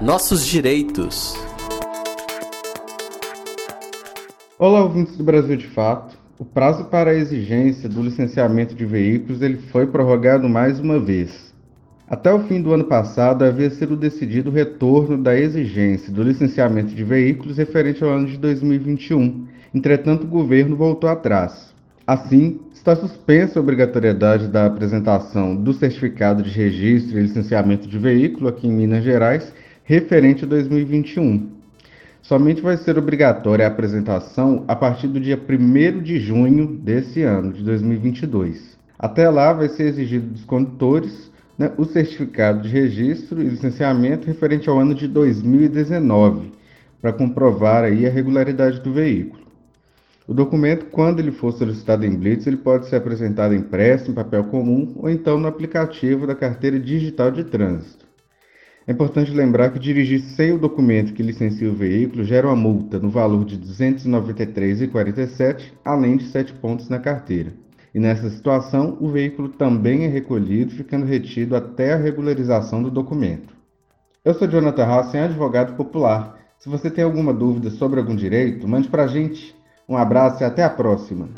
Nossos direitos. Olá, ouvintes do Brasil de Fato. O prazo para a exigência do licenciamento de veículos ele foi prorrogado mais uma vez. Até o fim do ano passado havia sido decidido o retorno da exigência do licenciamento de veículos referente ao ano de 2021. Entretanto, o governo voltou atrás. Assim, está suspensa a obrigatoriedade da apresentação do certificado de registro e licenciamento de veículo aqui em Minas Gerais referente a 2021. Somente vai ser obrigatória a apresentação a partir do dia 1 de junho desse ano, de 2022. Até lá, vai ser exigido dos condutores né, o certificado de registro e licenciamento referente ao ano de 2019, para comprovar aí a regularidade do veículo. O documento, quando ele for solicitado em Blitz, ele pode ser apresentado impresso em papel comum ou então no aplicativo da carteira digital de trânsito. É importante lembrar que dirigir sem o documento que licencia o veículo gera uma multa no valor de R$ 293,47, além de 7 pontos na carteira. E nessa situação, o veículo também é recolhido, ficando retido até a regularização do documento. Eu sou Jonathan Hassen, advogado popular. Se você tem alguma dúvida sobre algum direito, mande para a gente. Um abraço e até a próxima!